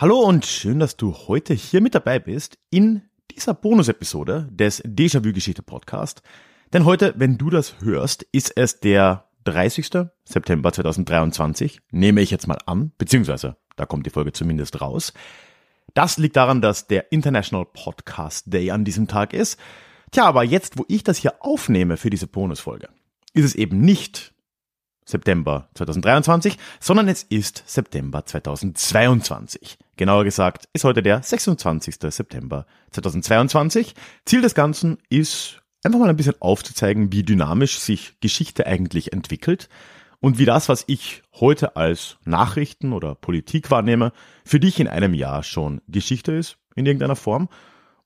Hallo und schön, dass du heute hier mit dabei bist in dieser Bonus-Episode des Déjà-vu-Geschichte Podcast. Denn heute, wenn du das hörst, ist es der 30. September 2023, nehme ich jetzt mal an, beziehungsweise da kommt die Folge zumindest raus. Das liegt daran, dass der International Podcast Day an diesem Tag ist. Tja, aber jetzt, wo ich das hier aufnehme für diese Bonusfolge, ist es eben nicht September 2023, sondern es ist September 2022. Genauer gesagt ist heute der 26. September 2022. Ziel des Ganzen ist einfach mal ein bisschen aufzuzeigen, wie dynamisch sich Geschichte eigentlich entwickelt und wie das, was ich heute als Nachrichten oder Politik wahrnehme, für dich in einem Jahr schon Geschichte ist, in irgendeiner Form.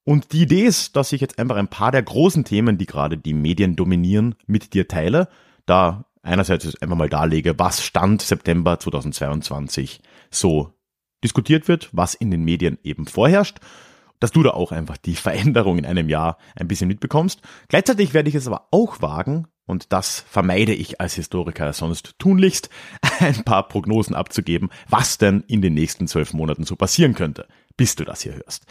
Und die Idee ist, dass ich jetzt einfach ein paar der großen Themen, die gerade die Medien dominieren, mit dir teile. Da einerseits einfach mal darlege, was Stand September 2022 so diskutiert wird, was in den Medien eben vorherrscht, dass du da auch einfach die Veränderung in einem Jahr ein bisschen mitbekommst. Gleichzeitig werde ich es aber auch wagen, und das vermeide ich als Historiker sonst tunlichst, ein paar Prognosen abzugeben, was denn in den nächsten zwölf Monaten so passieren könnte, bis du das hier hörst.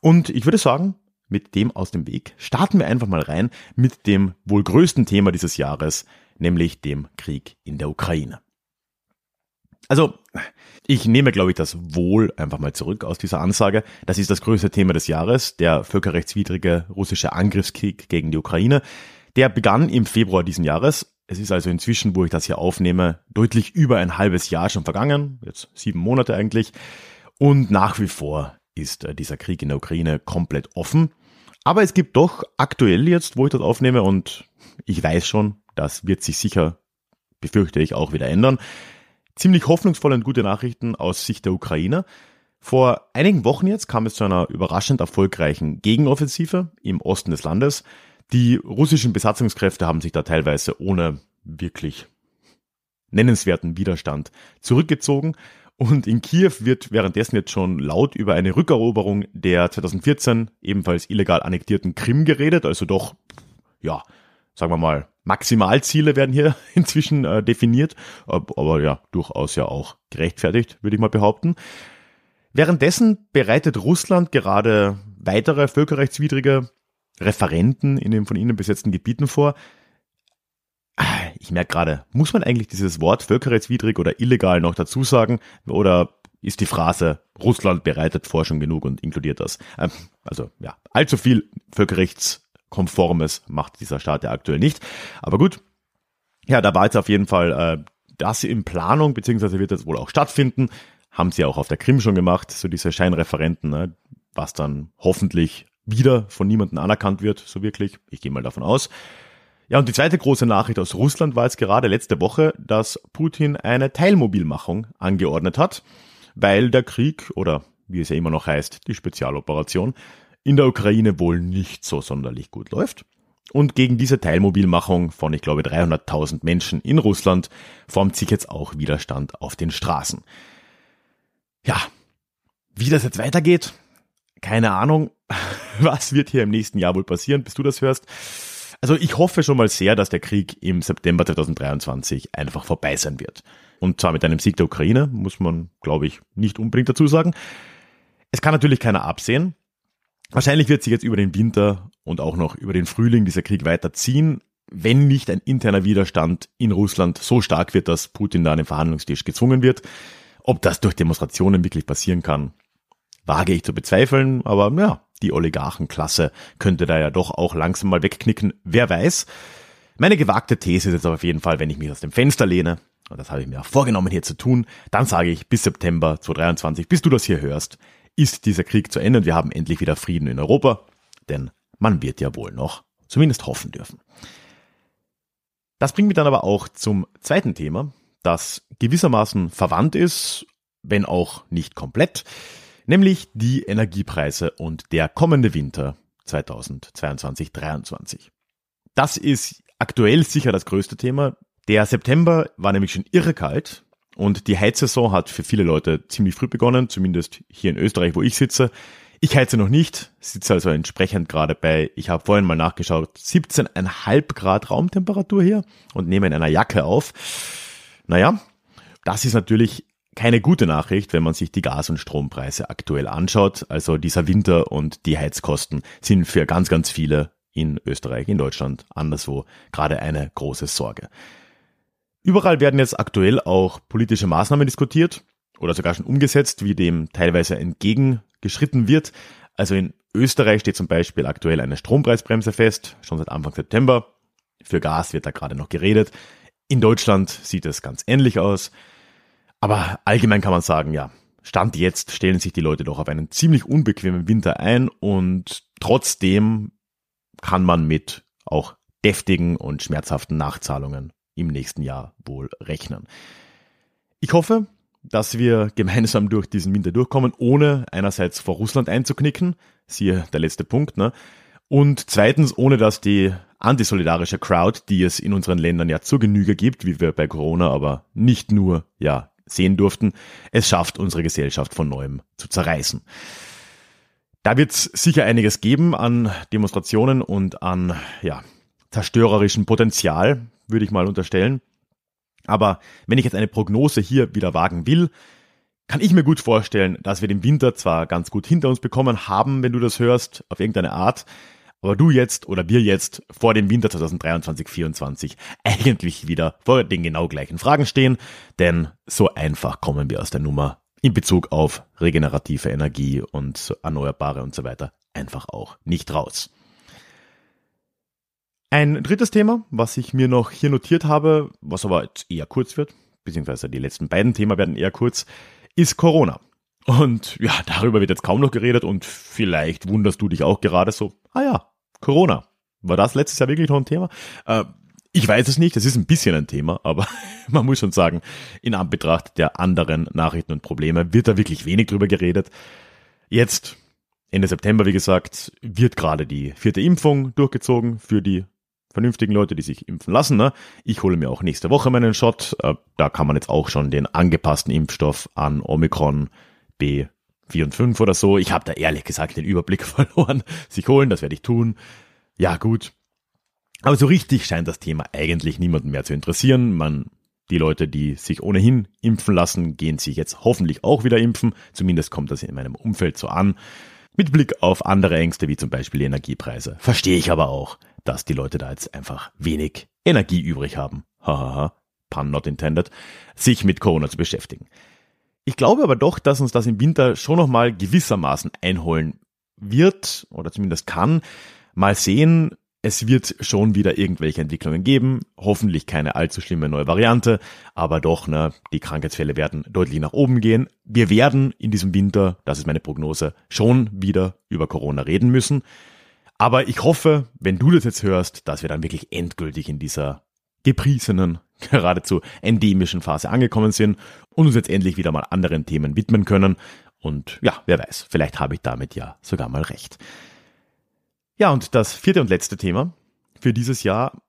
Und ich würde sagen, mit dem aus dem Weg starten wir einfach mal rein mit dem wohl größten Thema dieses Jahres, nämlich dem Krieg in der Ukraine. Also, ich nehme, glaube ich, das Wohl einfach mal zurück aus dieser Ansage. Das ist das größte Thema des Jahres, der völkerrechtswidrige russische Angriffskrieg gegen die Ukraine. Der begann im Februar diesen Jahres. Es ist also inzwischen, wo ich das hier aufnehme, deutlich über ein halbes Jahr schon vergangen, jetzt sieben Monate eigentlich. Und nach wie vor ist äh, dieser Krieg in der Ukraine komplett offen. Aber es gibt doch aktuell jetzt, wo ich das aufnehme, und ich weiß schon, das wird sich sicher, befürchte ich, auch wieder ändern. Ziemlich hoffnungsvolle und gute Nachrichten aus Sicht der Ukraine. Vor einigen Wochen jetzt kam es zu einer überraschend erfolgreichen Gegenoffensive im Osten des Landes. Die russischen Besatzungskräfte haben sich da teilweise ohne wirklich nennenswerten Widerstand zurückgezogen. Und in Kiew wird währenddessen jetzt schon laut über eine Rückeroberung der 2014 ebenfalls illegal annektierten Krim geredet. Also doch, ja, sagen wir mal, Maximalziele werden hier inzwischen äh, definiert, aber, ja, durchaus ja auch gerechtfertigt, würde ich mal behaupten. Währenddessen bereitet Russland gerade weitere völkerrechtswidrige Referenten in den von ihnen besetzten Gebieten vor. Ah, ich merke gerade, muss man eigentlich dieses Wort völkerrechtswidrig oder illegal noch dazu sagen? Oder ist die Phrase Russland bereitet Forschung genug und inkludiert das? Ähm, also ja, allzu viel Völkerrechts konformes macht dieser Staat ja aktuell nicht. Aber gut, ja, da war jetzt auf jeden Fall äh, das in Planung, beziehungsweise wird das wohl auch stattfinden. Haben sie auch auf der Krim schon gemacht, so diese Scheinreferenten, ne, was dann hoffentlich wieder von niemandem anerkannt wird, so wirklich. Ich gehe mal davon aus. Ja, und die zweite große Nachricht aus Russland war jetzt gerade letzte Woche, dass Putin eine Teilmobilmachung angeordnet hat, weil der Krieg oder wie es ja immer noch heißt, die Spezialoperation in der Ukraine wohl nicht so sonderlich gut läuft. Und gegen diese Teilmobilmachung von, ich glaube, 300.000 Menschen in Russland formt sich jetzt auch Widerstand auf den Straßen. Ja, wie das jetzt weitergeht, keine Ahnung. Was wird hier im nächsten Jahr wohl passieren, bis du das hörst? Also ich hoffe schon mal sehr, dass der Krieg im September 2023 einfach vorbei sein wird. Und zwar mit einem Sieg der Ukraine, muss man, glaube ich, nicht unbedingt dazu sagen. Es kann natürlich keiner absehen. Wahrscheinlich wird sich jetzt über den Winter und auch noch über den Frühling dieser Krieg weiterziehen, wenn nicht ein interner Widerstand in Russland so stark wird, dass Putin da an den Verhandlungstisch gezwungen wird. Ob das durch Demonstrationen wirklich passieren kann, wage ich zu bezweifeln, aber ja, die Oligarchenklasse könnte da ja doch auch langsam mal wegknicken, wer weiß. Meine gewagte These ist jetzt auf jeden Fall, wenn ich mich aus dem Fenster lehne, und das habe ich mir auch vorgenommen hier zu tun, dann sage ich bis September 2023, bis du das hier hörst, ist dieser Krieg zu Ende und wir haben endlich wieder Frieden in Europa, denn man wird ja wohl noch zumindest hoffen dürfen. Das bringt mich dann aber auch zum zweiten Thema, das gewissermaßen verwandt ist, wenn auch nicht komplett, nämlich die Energiepreise und der kommende Winter 2022-23. Das ist aktuell sicher das größte Thema. Der September war nämlich schon irre kalt und die Heizsaison hat für viele Leute ziemlich früh begonnen, zumindest hier in Österreich, wo ich sitze. Ich heize noch nicht, sitze also entsprechend gerade bei, ich habe vorhin mal nachgeschaut, 17,5 Grad Raumtemperatur hier und nehme in einer Jacke auf. Naja, das ist natürlich keine gute Nachricht, wenn man sich die Gas- und Strompreise aktuell anschaut. Also dieser Winter und die Heizkosten sind für ganz, ganz viele in Österreich, in Deutschland, anderswo gerade eine große Sorge. Überall werden jetzt aktuell auch politische Maßnahmen diskutiert oder sogar schon umgesetzt, wie dem teilweise entgegengeschritten wird. Also in Österreich steht zum Beispiel aktuell eine Strompreisbremse fest, schon seit Anfang September. Für Gas wird da gerade noch geredet. In Deutschland sieht es ganz ähnlich aus. Aber allgemein kann man sagen, ja, Stand jetzt stellen sich die Leute doch auf einen ziemlich unbequemen Winter ein und trotzdem kann man mit auch deftigen und schmerzhaften Nachzahlungen im nächsten Jahr wohl rechnen. Ich hoffe, dass wir gemeinsam durch diesen Winter durchkommen, ohne einerseits vor Russland einzuknicken, siehe der letzte Punkt, ne? Und zweitens, ohne dass die antisolidarische Crowd, die es in unseren Ländern ja zur Genüge gibt, wie wir bei Corona aber nicht nur ja sehen durften, es schafft, unsere Gesellschaft von neuem zu zerreißen. Da wird es sicher einiges geben an Demonstrationen und an ja, zerstörerischem Potenzial, würde ich mal unterstellen. Aber wenn ich jetzt eine Prognose hier wieder wagen will, kann ich mir gut vorstellen, dass wir den Winter zwar ganz gut hinter uns bekommen haben, wenn du das hörst, auf irgendeine Art, aber du jetzt oder wir jetzt vor dem Winter 2023-24 eigentlich wieder vor den genau gleichen Fragen stehen, denn so einfach kommen wir aus der Nummer in Bezug auf regenerative Energie und Erneuerbare und so weiter einfach auch nicht raus. Ein drittes Thema, was ich mir noch hier notiert habe, was aber jetzt eher kurz wird, beziehungsweise die letzten beiden Themen werden eher kurz, ist Corona. Und ja, darüber wird jetzt kaum noch geredet und vielleicht wunderst du dich auch gerade so, ah ja, Corona. War das letztes Jahr wirklich noch ein Thema? Äh, ich weiß es nicht, es ist ein bisschen ein Thema, aber man muss schon sagen, in Anbetracht der anderen Nachrichten und Probleme wird da wirklich wenig drüber geredet. Jetzt, Ende September, wie gesagt, wird gerade die vierte Impfung durchgezogen für die vernünftigen Leute, die sich impfen lassen. Ne? Ich hole mir auch nächste Woche meinen Shot. Äh, da kann man jetzt auch schon den angepassten Impfstoff an Omikron B4 und 5 oder so. Ich habe da ehrlich gesagt den Überblick verloren. Sich holen, das werde ich tun. Ja, gut. Aber so richtig scheint das Thema eigentlich niemanden mehr zu interessieren. Man, die Leute, die sich ohnehin impfen lassen, gehen sich jetzt hoffentlich auch wieder impfen. Zumindest kommt das in meinem Umfeld so an. Mit Blick auf andere Ängste, wie zum Beispiel Energiepreise. Verstehe ich aber auch, dass die Leute da jetzt einfach wenig Energie übrig haben. Hahaha, pun not intended, sich mit Corona zu beschäftigen. Ich glaube aber doch, dass uns das im Winter schon nochmal gewissermaßen einholen wird oder zumindest kann. Mal sehen, es wird schon wieder irgendwelche Entwicklungen geben. Hoffentlich keine allzu schlimme neue Variante, aber doch, ne, die Krankheitsfälle werden deutlich nach oben gehen. Wir werden in diesem Winter, das ist meine Prognose, schon wieder über Corona reden müssen. Aber ich hoffe, wenn du das jetzt hörst, dass wir dann wirklich endgültig in dieser gepriesenen, geradezu endemischen Phase angekommen sind und uns jetzt endlich wieder mal anderen Themen widmen können. Und ja, wer weiß, vielleicht habe ich damit ja sogar mal recht. Ja, und das vierte und letzte Thema für dieses Jahr,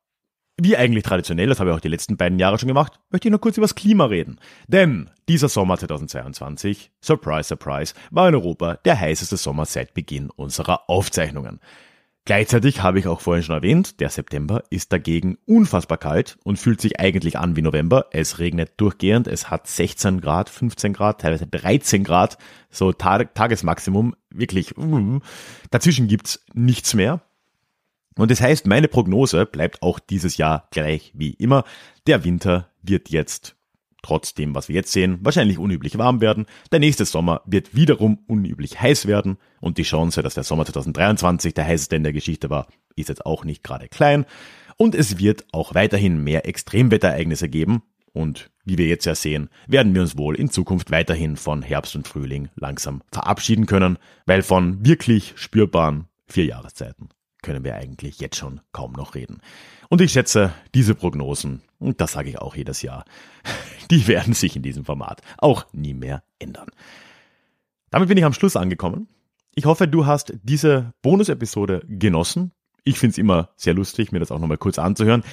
wie eigentlich traditionell, das habe ich auch die letzten beiden Jahre schon gemacht, möchte ich nur kurz über das Klima reden. Denn dieser Sommer 2022, surprise, surprise, war in Europa der heißeste Sommer seit Beginn unserer Aufzeichnungen. Gleichzeitig habe ich auch vorhin schon erwähnt, der September ist dagegen unfassbar kalt und fühlt sich eigentlich an wie November. Es regnet durchgehend, es hat 16 Grad, 15 Grad, teilweise 13 Grad, so Tag Tagesmaximum, wirklich. Uh, dazwischen gibt's nichts mehr. Und das heißt, meine Prognose bleibt auch dieses Jahr gleich wie immer. Der Winter wird jetzt trotz dem, was wir jetzt sehen, wahrscheinlich unüblich warm werden. Der nächste Sommer wird wiederum unüblich heiß werden und die Chance, dass der Sommer 2023 der heißeste in der Geschichte war, ist jetzt auch nicht gerade klein. Und es wird auch weiterhin mehr Extremwetterereignisse geben. Und wie wir jetzt ja sehen, werden wir uns wohl in Zukunft weiterhin von Herbst und Frühling langsam verabschieden können, weil von wirklich spürbaren vier Jahreszeiten können wir eigentlich jetzt schon kaum noch reden. Und ich schätze, diese Prognosen, und das sage ich auch jedes Jahr, die werden sich in diesem Format auch nie mehr ändern. Damit bin ich am Schluss angekommen. Ich hoffe, du hast diese Bonus-Episode genossen. Ich finde es immer sehr lustig, mir das auch nochmal kurz anzuhören.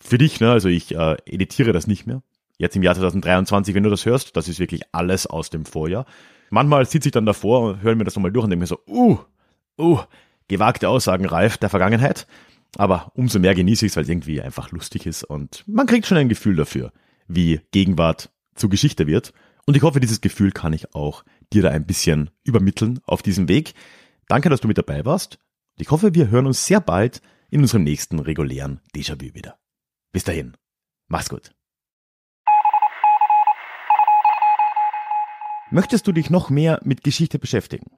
Für dich, ne, also ich äh, editiere das nicht mehr. Jetzt im Jahr 2023, wenn du das hörst, das ist wirklich alles aus dem Vorjahr. Manchmal sitze ich dann davor und höre mir das nochmal durch und denke mir so, uh, uh, gewagte Aussagen, Ralf, der Vergangenheit. Aber umso mehr genieße ich es, weil es irgendwie einfach lustig ist und man kriegt schon ein Gefühl dafür, wie Gegenwart zu Geschichte wird. Und ich hoffe, dieses Gefühl kann ich auch dir da ein bisschen übermitteln auf diesem Weg. Danke, dass du mit dabei warst. Ich hoffe, wir hören uns sehr bald in unserem nächsten regulären Déjà-vu wieder. Bis dahin. Mach's gut. Möchtest du dich noch mehr mit Geschichte beschäftigen?